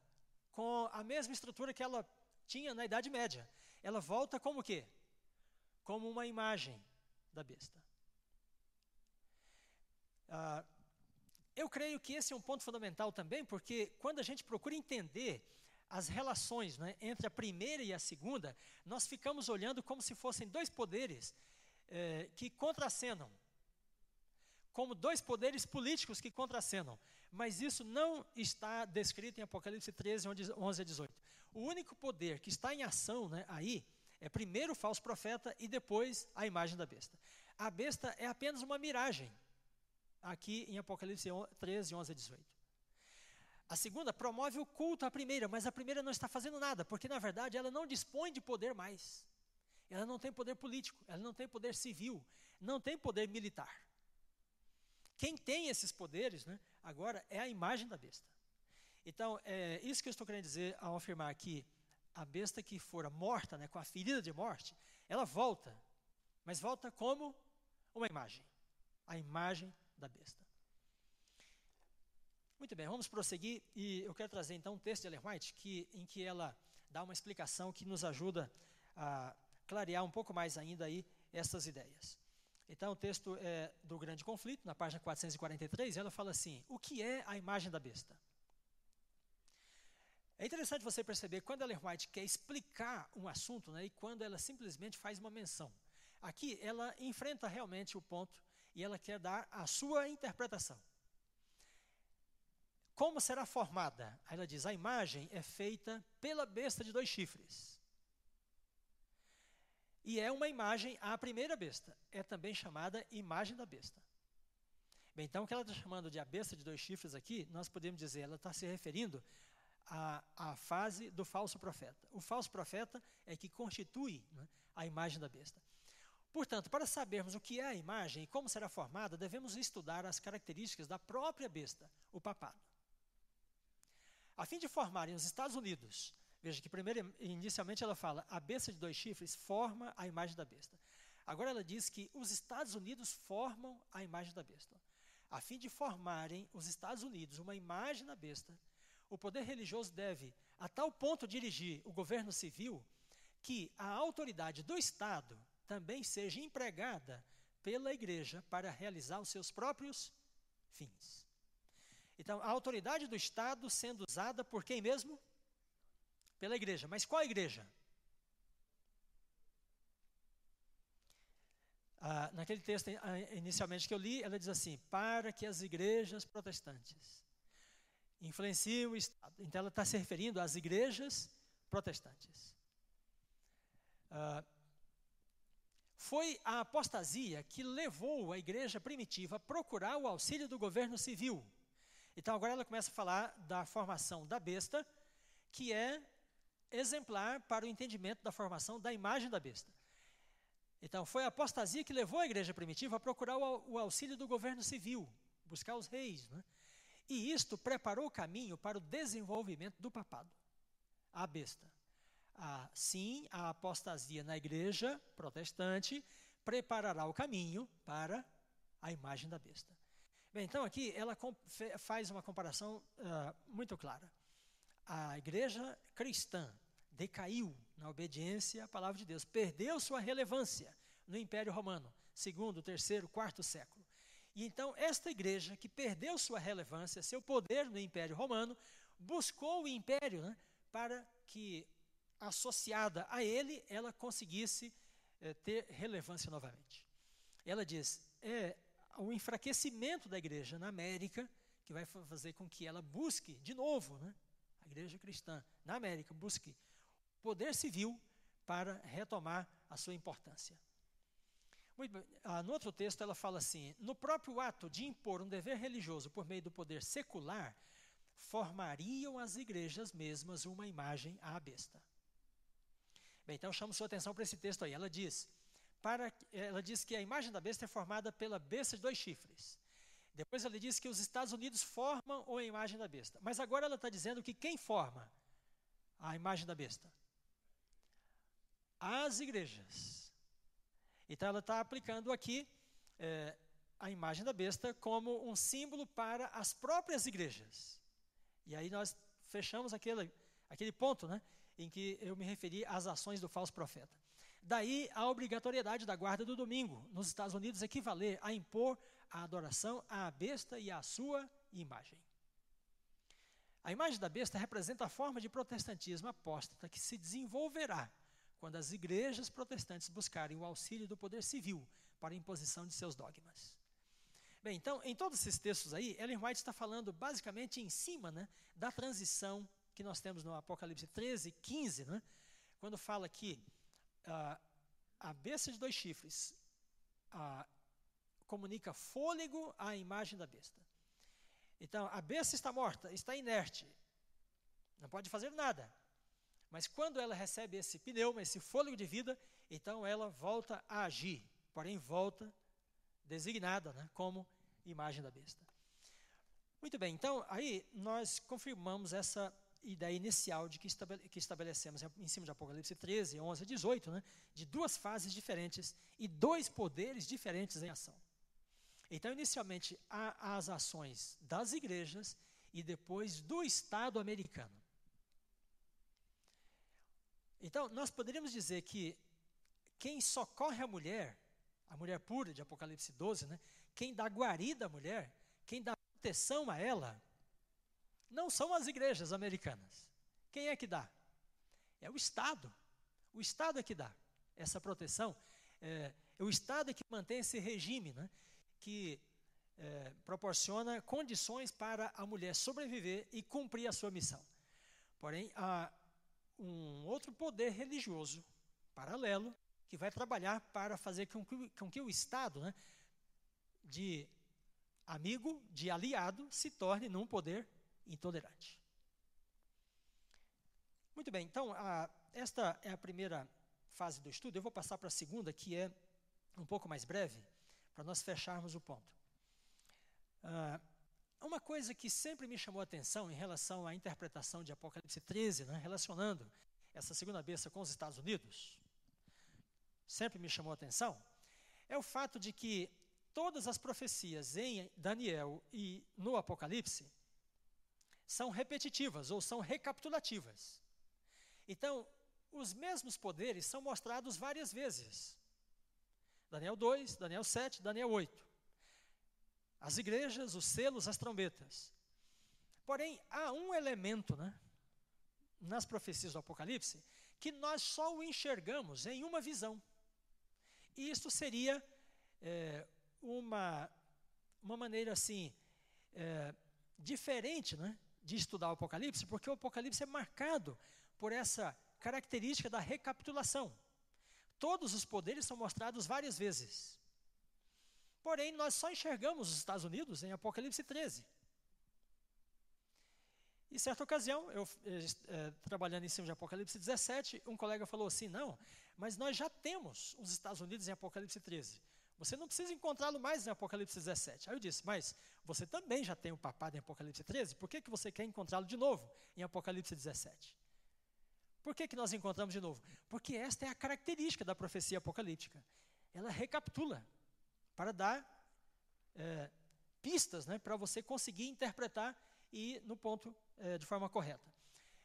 com a mesma estrutura que ela tinha na Idade Média. Ela volta como o quê? Como uma imagem da besta. Ah, eu creio que esse é um ponto fundamental também, porque quando a gente procura entender as relações né, entre a primeira e a segunda, nós ficamos olhando como se fossem dois poderes eh, que contracenam, como dois poderes políticos que contracenam. Mas isso não está descrito em Apocalipse 13, 11 a 18. O único poder que está em ação né, aí é primeiro o falso profeta e depois a imagem da besta. A besta é apenas uma miragem aqui em Apocalipse 13, 11 a 18. A segunda promove o culto à primeira, mas a primeira não está fazendo nada, porque na verdade ela não dispõe de poder mais. Ela não tem poder político, ela não tem poder civil, não tem poder militar. Quem tem esses poderes, né, agora, é a imagem da besta. Então, é isso que eu estou querendo dizer ao afirmar que a besta que fora morta, né, com a ferida de morte, ela volta, mas volta como uma imagem. A imagem da besta. Muito bem, vamos prosseguir e eu quero trazer então um texto de Ellen White que, em que ela dá uma explicação que nos ajuda a clarear um pouco mais ainda aí essas ideias. Então, o texto é do Grande Conflito, na página 443, ela fala assim: O que é a imagem da besta? É interessante você perceber quando Ellen White quer explicar um assunto né, e quando ela simplesmente faz uma menção. Aqui, ela enfrenta realmente o ponto e ela quer dar a sua interpretação. Como será formada? Aí ela diz: a imagem é feita pela besta de dois chifres. E é uma imagem à primeira besta. É também chamada imagem da besta. Bem, então o que ela está chamando de a besta de dois chifres aqui, nós podemos dizer, ela está se referindo à, à fase do falso profeta. O falso profeta é que constitui né, a imagem da besta. Portanto, para sabermos o que é a imagem e como será formada, devemos estudar as características da própria besta, o papado. A fim de formarem os Estados Unidos, veja que primeiro, inicialmente ela fala, a besta de dois chifres forma a imagem da besta. Agora ela diz que os Estados Unidos formam a imagem da besta. A fim de formarem os Estados Unidos uma imagem da besta, o poder religioso deve, a tal ponto, dirigir o governo civil que a autoridade do Estado também seja empregada pela igreja para realizar os seus próprios fins. Então, a autoridade do Estado sendo usada por quem mesmo? Pela igreja. Mas qual igreja? Ah, naquele texto ah, inicialmente que eu li, ela diz assim: para que as igrejas protestantes influenciem o Estado. Então, ela está se referindo às igrejas protestantes. Ah, foi a apostasia que levou a igreja primitiva a procurar o auxílio do governo civil. Então agora ela começa a falar da formação da besta, que é exemplar para o entendimento da formação da imagem da besta. Então foi a apostasia que levou a igreja primitiva a procurar o, auxílio do governo civil, buscar os reis. Né? E isto preparou o caminho para o desenvolvimento do papado, a besta. Assim, a apostasia na igreja protestante preparará o caminho para a imagem da besta. Bem, então aqui ela faz uma comparação uh, muito clara. A igreja cristã decaiu na obediência à palavra de Deus, perdeu sua relevância no Império Romano, segundo, terceiro, quarto século. E então esta igreja que perdeu sua relevância, seu poder no Império Romano, buscou o império né, para que, associada a ele, ela conseguisse eh, ter relevância novamente. Ela diz: é o enfraquecimento da igreja na América que vai fazer com que ela busque de novo, né, a igreja cristã na América busque poder civil para retomar a sua importância. Ah, no outro texto, ela fala assim: no próprio ato de impor um dever religioso por meio do poder secular, formariam as igrejas mesmas uma imagem à besta. Bem, então chamo sua atenção para esse texto aí. Ela diz: para, ela diz que a imagem da besta é formada pela besta de dois chifres. Depois ela diz que os Estados Unidos formam a imagem da besta. Mas agora ela está dizendo que quem forma a imagem da besta? As igrejas. Então ela está aplicando aqui é, a imagem da besta como um símbolo para as próprias igrejas. E aí nós fechamos aquele, aquele ponto né, em que eu me referi às ações do falso profeta. Daí a obrigatoriedade da guarda do domingo, nos Estados Unidos, equivaler a impor a adoração à besta e à sua imagem. A imagem da besta representa a forma de protestantismo apóstata que se desenvolverá quando as igrejas protestantes buscarem o auxílio do poder civil para a imposição de seus dogmas. Bem, então, em todos esses textos aí, Ellen White está falando basicamente em cima né, da transição que nós temos no Apocalipse 13, 15, né, quando fala que a besta de dois chifres comunica fôlego à imagem da besta. Então, a besta está morta, está inerte, não pode fazer nada. Mas quando ela recebe esse pneuma, esse fôlego de vida, então ela volta a agir, porém volta designada né, como imagem da besta. Muito bem, então aí nós confirmamos essa ideia inicial de que, estabelecemos em cima de Apocalipse 13, 11 a 18, né, de duas fases diferentes e dois poderes diferentes em ação. Então, inicialmente, há as ações das igrejas e depois do Estado americano. Então, nós poderíamos dizer que quem socorre a mulher, a mulher pura de Apocalipse 12, né, quem dá guarida à mulher, quem dá proteção a ela, não são as igrejas americanas. Quem é que dá? É o Estado. O Estado é que dá essa proteção. É, é o Estado é que mantém esse regime, né, que é, proporciona condições para a mulher sobreviver e cumprir a sua missão. Porém, há um outro poder religioso paralelo que vai trabalhar para fazer com que, com que o Estado, né, de amigo, de aliado, se torne num poder intolerante. Muito bem, então, a, esta é a primeira fase do estudo. Eu vou passar para a segunda, que é um pouco mais breve, para nós fecharmos o ponto. Ah, uma coisa que sempre me chamou a atenção em relação à interpretação de Apocalipse 13, né, relacionando essa segunda besta com os Estados Unidos, sempre me chamou a atenção, é o fato de que todas as profecias em Daniel e no Apocalipse são repetitivas ou são recapitulativas. Então, os mesmos poderes são mostrados várias vezes. Daniel 2, Daniel 7, Daniel 8. As igrejas, os selos, as trombetas. Porém, há um elemento né, nas profecias do Apocalipse que nós só o enxergamos em uma visão. E isto seria é, uma, uma maneira assim, é, diferente né, de estudar o Apocalipse, porque o Apocalipse é marcado por essa característica da recapitulação. Todos os poderes são mostrados várias vezes. Porém, nós só enxergamos os Estados Unidos em Apocalipse 13. E certa ocasião, eu é, trabalhando em cima de Apocalipse 17, um colega falou assim: não, mas nós já temos os Estados Unidos em Apocalipse 13. Você não precisa encontrá-lo mais em Apocalipse 17. Aí eu disse, mas você também já tem o papado em Apocalipse 13, por que, que você quer encontrá-lo de novo em Apocalipse 17? Por que, que nós encontramos de novo? Porque esta é a característica da profecia apocalíptica. Ela recapitula para dar é, pistas né, para você conseguir interpretar e no ponto é, de forma correta.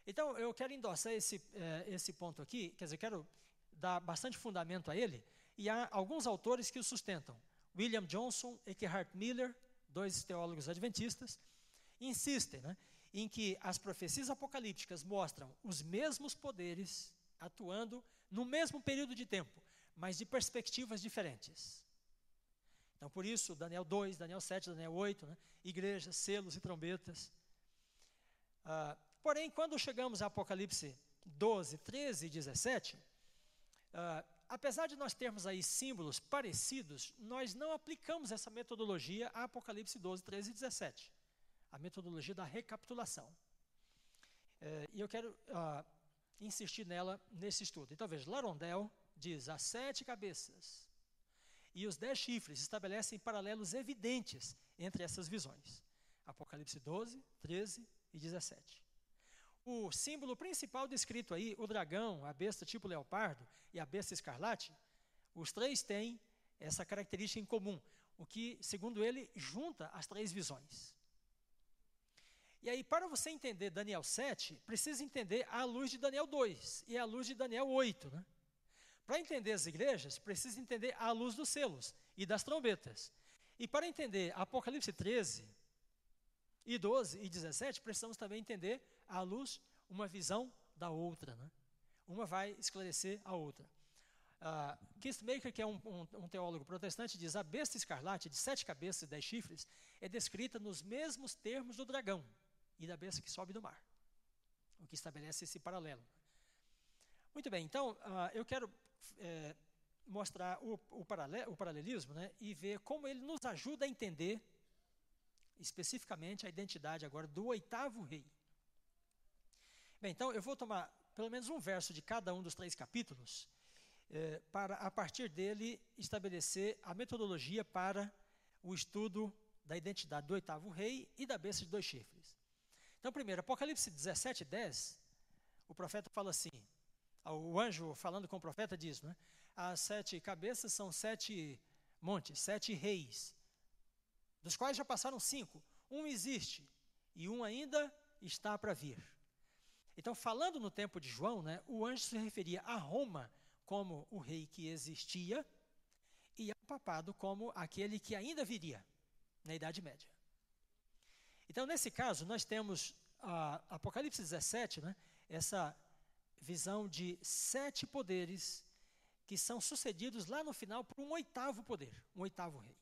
Então, eu quero endossar esse, é, esse ponto aqui, quer dizer, quero dar bastante fundamento a ele, e há alguns autores que o sustentam. William Johnson, Eckhart Miller, dois teólogos adventistas, insistem né, em que as profecias apocalípticas mostram os mesmos poderes atuando no mesmo período de tempo, mas de perspectivas diferentes. Então, por isso, Daniel 2, Daniel 7, Daniel 8, né, igrejas, selos e trombetas. Ah, porém, quando chegamos a Apocalipse 12, 13 e 17, ah, apesar de nós termos aí símbolos parecidos, nós não aplicamos essa metodologia a Apocalipse 12, 13 e 17. A metodologia da recapitulação. É, e eu quero uh, insistir nela nesse estudo. Então veja, Larondel diz, as sete cabeças e os dez chifres estabelecem paralelos evidentes entre essas visões. Apocalipse 12, 13 e 17. O símbolo principal descrito aí, o dragão, a besta tipo leopardo e a besta escarlate, os três têm essa característica em comum, o que, segundo ele, junta as três visões. E aí, para você entender Daniel 7, precisa entender a luz de Daniel 2 e a luz de Daniel 8. Né? Para entender as igrejas, precisa entender a luz dos selos e das trombetas. E para entender Apocalipse 13 e 12 e 17, precisamos também entender à luz uma visão da outra. Né? Uma vai esclarecer a outra. Uh, Kistmaker, que é um, um, um, teólogo protestante, diz: a besta escarlate de sete cabeças e dez chifres é descrita nos mesmos termos do dragão e da besta que sobe do mar, o que estabelece esse paralelo. Muito bem, então uh, eu quero é, mostrar o, o, paralel, o paralelismo né, e ver como ele nos ajuda a entender especificamente a identidade agora do oitavo rei. Bem, então eu vou tomar pelo menos um verso de cada um dos três capítulos, eh, para a partir dele estabelecer a metodologia para o estudo da identidade do oitavo rei e da besta de dois chifres. Então, primeiro, Apocalipse 17, 10, o profeta fala assim, o anjo falando com o profeta diz, né, as sete cabeças são sete montes, sete reis, dos quais já passaram cinco. Um existe e um ainda está para vir. Então, falando no tempo de João, né, o anjo se referia a Roma como o rei que existia e ao papado como aquele que ainda viria na Idade Média. Então, nesse caso, nós temos a Apocalipse 17, né, essa visão de sete poderes que são sucedidos lá no final por um oitavo poder, um oitavo rei.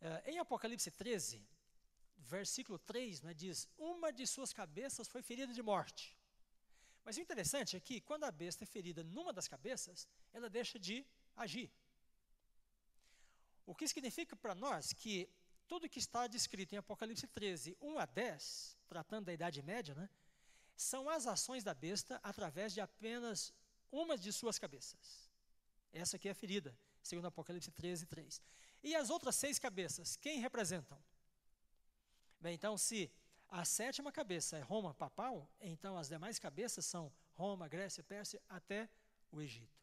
Uh, em Apocalipse 13, versículo 3 né, diz: Uma de suas cabeças foi ferida de morte. Mas o interessante é que, quando a besta é ferida numa das cabeças, ela deixa de agir. O que significa para nós que tudo que está descrito em Apocalipse 13, 1 a 10, tratando da Idade Média, né, são as ações da besta através de apenas uma de suas cabeças. Essa aqui é a ferida, segundo Apocalipse 13, 3. E as outras seis cabeças, quem representam? Bem, então, se a sétima cabeça é Roma papal, então as demais cabeças são Roma, Grécia, Pérsia, até o Egito.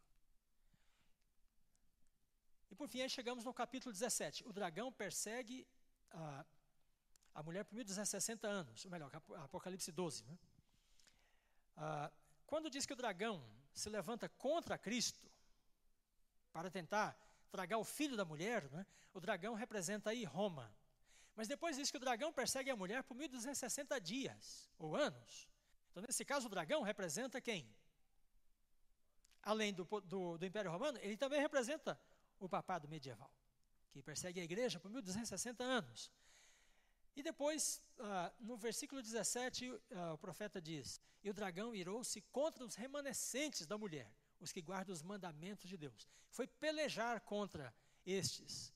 E por fim, aí chegamos no capítulo 17. O dragão persegue a, a mulher por 1260 anos, ou melhor, Apocalipse 12. Né? Ah, quando diz que o dragão se levanta contra Cristo para tentar tragar o filho da mulher, né? o dragão representa aí Roma. Mas depois diz que o dragão persegue a mulher por 1260 dias ou anos. Então, nesse caso, o dragão representa quem? Além do, do, do Império Romano, ele também representa o papado medieval, que persegue a igreja por 1260 anos. E depois, ah, no versículo 17, ah, o profeta diz: E o dragão irou-se contra os remanescentes da mulher, os que guardam os mandamentos de Deus. Foi pelejar contra estes.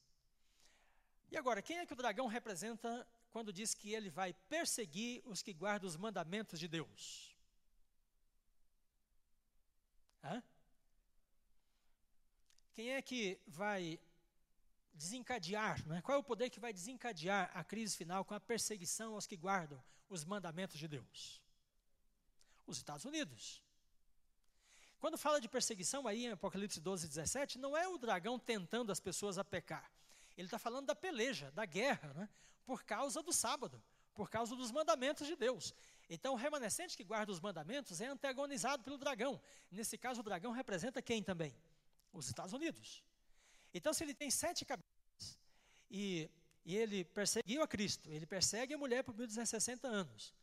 E agora, quem é que o dragão representa quando diz que ele vai perseguir os que guardam os mandamentos de Deus? Hã? Quem é que vai desencadear, né? qual é o poder que vai desencadear a crise final com a perseguição aos que guardam os mandamentos de Deus? Os Estados Unidos. Quando fala de perseguição aí em Apocalipse 12, 17, não é o dragão tentando as pessoas a pecar. Ele está falando da peleja, da guerra, né? por causa do sábado, por causa dos mandamentos de Deus. Então, o remanescente que guarda os mandamentos é antagonizado pelo dragão. Nesse caso, o dragão representa quem também? Os Estados Unidos. Então, se ele tem sete cabeças e, e ele perseguiu a Cristo, ele persegue a mulher por 1260 anos,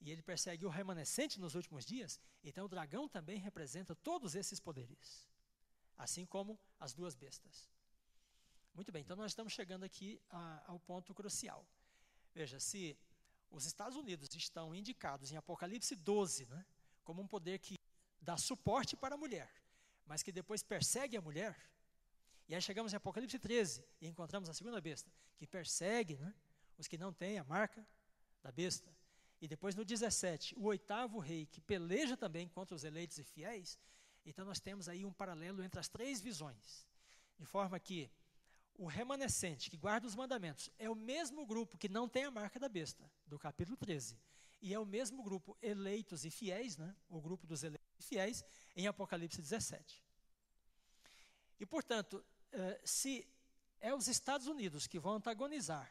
e ele persegue o remanescente nos últimos dias, então o dragão também representa todos esses poderes, assim como as duas bestas. Muito bem, então nós estamos chegando aqui a, ao ponto crucial. Veja, se os Estados Unidos estão indicados em Apocalipse 12 né, como um poder que dá suporte para a mulher, mas que depois persegue a mulher, e aí chegamos em Apocalipse 13 e encontramos a segunda besta, que persegue né, os que não têm a marca da besta. E depois no 17, o oitavo rei, que peleja também contra os eleitos e fiéis. Então nós temos aí um paralelo entre as três visões. De forma que o remanescente, que guarda os mandamentos, é o mesmo grupo que não tem a marca da besta, do capítulo 13. E é o mesmo grupo eleitos e fiéis, né, o grupo dos eleitos e fiéis, em Apocalipse 17. E, portanto, eh, se é os Estados Unidos que vão antagonizar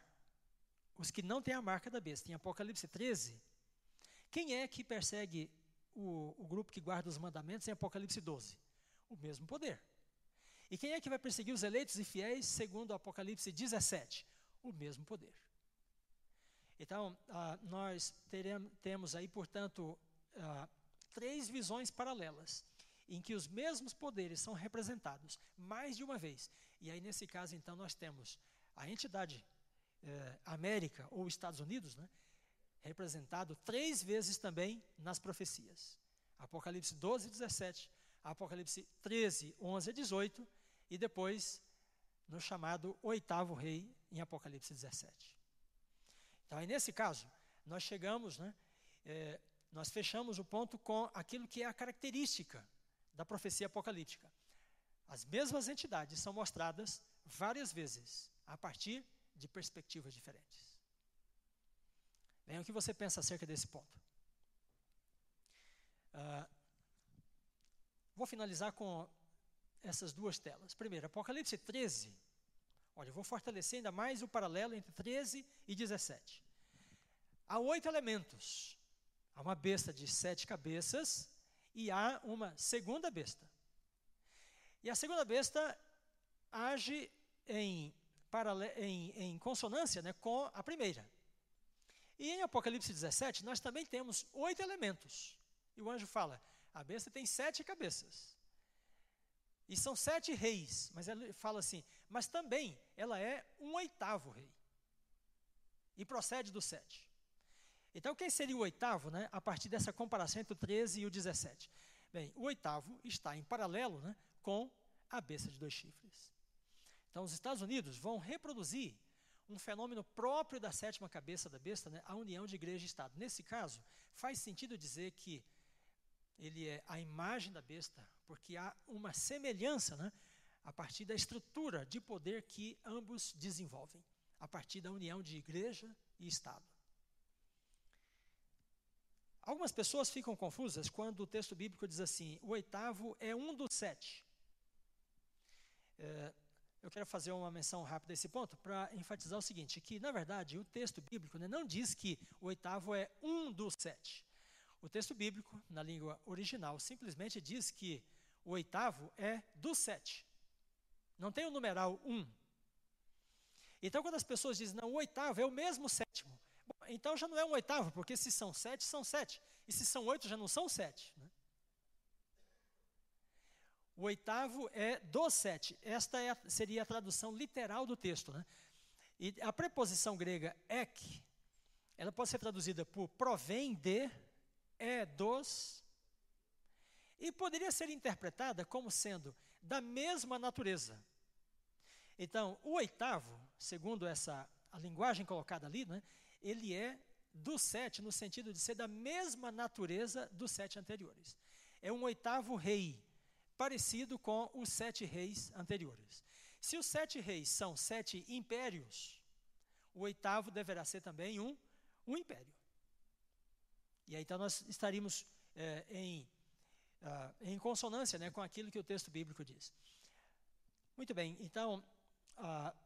os que não têm a marca da besta, em Apocalipse 13, quem é que persegue o, o grupo que guarda os mandamentos em Apocalipse 12? O mesmo poder. E quem é que vai perseguir os eleitos e fiéis, segundo Apocalipse 17? O mesmo poder. Então, ah, nós teremos, temos aí, portanto, ah, três visões paralelas em que os mesmos poderes são representados mais de uma vez. E aí, nesse caso, então, nós temos a entidade eh, América ou Estados Unidos, né, representado três vezes também nas profecias. Apocalipse 12, 17, Apocalipse 13, 11 a 18, e depois no chamado oitavo rei, em Apocalipse 17. Então, aí nesse caso, nós chegamos, né, eh, nós fechamos o ponto com aquilo que é a característica da profecia apocalíptica. As mesmas entidades são mostradas várias vezes, a partir de perspectivas diferentes. Bem, o que você pensa acerca desse ponto? Uh, vou finalizar com essas duas telas. Primeiro, Apocalipse 13. Olha, eu vou fortalecer ainda mais o paralelo entre 13 e 17. Há oito elementos. Há uma besta de sete cabeças e há uma segunda besta. E a segunda besta age em, em, em consonância né, com a primeira. E em Apocalipse 17, nós também temos oito elementos. E o anjo fala: a besta tem sete cabeças. E são sete reis. Mas ele fala assim: mas também ela é um oitavo rei. E procede do sete. Então, quem seria o oitavo, né, a partir dessa comparação entre o 13 e o 17? Bem, o oitavo está em paralelo né, com a besta de dois chifres. Então, os Estados Unidos vão reproduzir um fenômeno próprio da sétima cabeça da besta, né, a união de igreja e Estado. Nesse caso, faz sentido dizer que ele é a imagem da besta, porque há uma semelhança né, a partir da estrutura de poder que ambos desenvolvem, a partir da união de igreja e Estado. Algumas pessoas ficam confusas quando o texto bíblico diz assim: o oitavo é um dos sete. É, eu quero fazer uma menção rápida a esse ponto para enfatizar o seguinte: que, na verdade, o texto bíblico né, não diz que o oitavo é um dos sete. O texto bíblico, na língua original, simplesmente diz que o oitavo é dos sete. Não tem o numeral um. Então, quando as pessoas dizem, não, o oitavo é o mesmo sétimo, então já não é um oitavo, porque se são sete, são sete. E se são oito, já não são sete. Né? O oitavo é do sete. Esta é a, seria a tradução literal do texto. Né? E a preposição grega ek, ela pode ser traduzida por provém de, é dos, e poderia ser interpretada como sendo da mesma natureza. Então, o oitavo, segundo essa a linguagem colocada ali, né, ele é do sete no sentido de ser da mesma natureza dos sete anteriores. É um oitavo rei, parecido com os sete reis anteriores. Se os sete reis são sete impérios, o oitavo deverá ser também um, um império. E aí então nós estaríamos é, em, uh, em consonância né, com aquilo que o texto bíblico diz. Muito bem, então uh,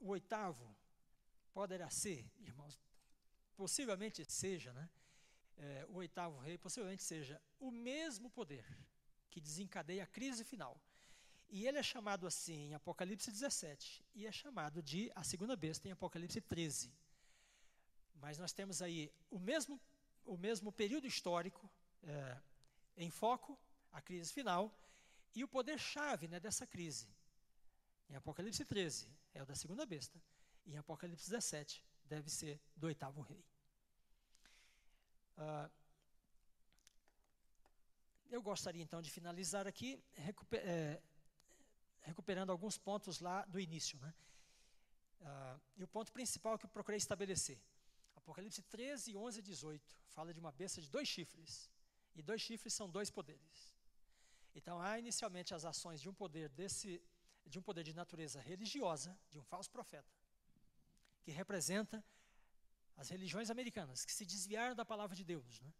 o oitavo poderá ser, irmãos, possivelmente seja, né, é, o oitavo rei, possivelmente seja o mesmo poder que desencadeia a crise final. E ele é chamado assim em Apocalipse 17, e é chamado de a segunda besta em Apocalipse 13. Mas nós temos aí o mesmo, o mesmo período histórico é, em foco, a crise final, e o poder-chave né, dessa crise. Em Apocalipse 13 é o da segunda besta, e em Apocalipse 17 deve ser do oitavo rei. Uh, eu gostaria então de finalizar aqui recuper, é, recuperando alguns pontos lá do início. Né? Uh, e o ponto principal que eu procurei estabelecer. Apocalipse 13, 11 e 18 fala de uma besta de dois chifres. E dois chifres são dois poderes. Então há inicialmente as ações de um poder desse, de um poder de natureza religiosa, de um falso profeta, que representa as religiões americanas que se desviaram da palavra de Deus, né?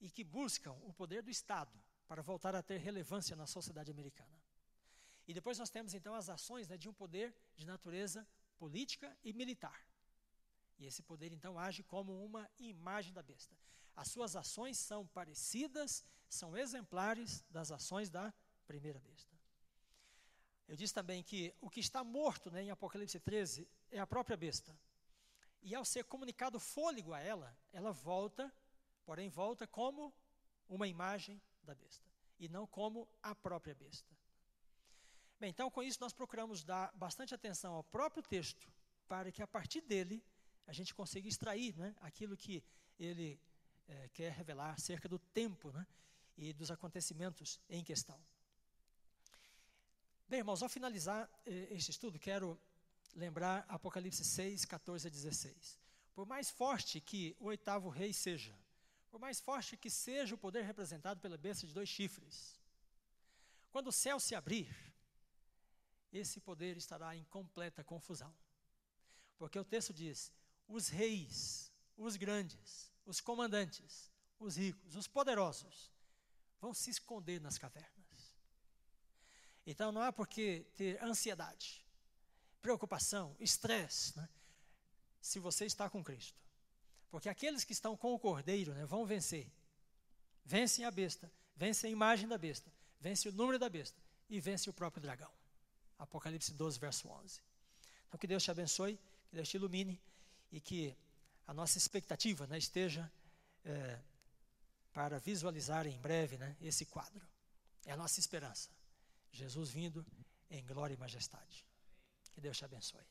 e que buscam o poder do Estado para voltar a ter relevância na sociedade americana. E depois nós temos então as ações né, de um poder de natureza política e militar. E esse poder então age como uma imagem da besta. As suas ações são parecidas, são exemplares das ações da primeira besta. Eu disse também que o que está morto né, em Apocalipse 13 é a própria besta. E ao ser comunicado fôlego a ela, ela volta, porém volta como uma imagem da besta, e não como a própria besta. Bem, então com isso nós procuramos dar bastante atenção ao próprio texto, para que a partir dele a gente consiga extrair né, aquilo que ele é, quer revelar acerca do tempo né, e dos acontecimentos em questão. Bem, irmãos, ao finalizar eh, este estudo, quero lembrar Apocalipse 6, 14 a 16. Por mais forte que o oitavo rei seja, por mais forte que seja o poder representado pela besta de dois chifres, quando o céu se abrir, esse poder estará em completa confusão. Porque o texto diz: os reis, os grandes, os comandantes, os ricos, os poderosos, vão se esconder nas cavernas. Então não há por que ter ansiedade, preocupação, estresse, né, se você está com Cristo. Porque aqueles que estão com o Cordeiro né, vão vencer. Vencem a besta, vencem a imagem da besta, vencem o número da besta e vencem o próprio dragão. Apocalipse 12, verso 11. Então que Deus te abençoe, que Deus te ilumine e que a nossa expectativa né, esteja é, para visualizar em breve né, esse quadro. É a nossa esperança. Jesus vindo em glória e majestade. Que Deus te abençoe.